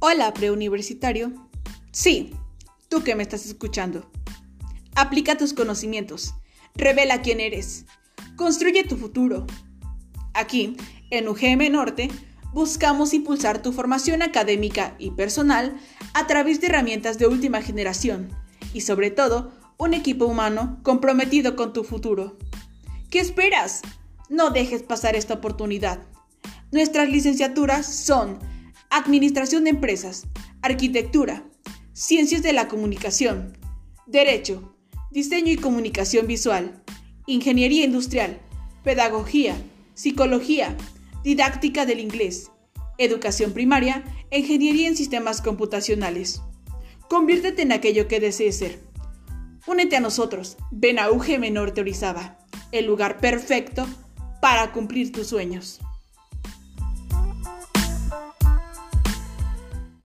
Hola, preuniversitario. Sí, tú que me estás escuchando. Aplica tus conocimientos. Revela quién eres. Construye tu futuro. Aquí, en UGM Norte, buscamos impulsar tu formación académica y personal a través de herramientas de última generación y sobre todo un equipo humano comprometido con tu futuro. ¿Qué esperas? No dejes pasar esta oportunidad. Nuestras licenciaturas son Administración de Empresas, Arquitectura, Ciencias de la Comunicación, Derecho, Diseño y Comunicación Visual, Ingeniería Industrial, Pedagogía, Psicología, Didáctica del Inglés, Educación Primaria, Ingeniería en Sistemas Computacionales. Conviértete en aquello que desees ser. Únete a nosotros, ven a UGM Norte el lugar perfecto para cumplir tus sueños.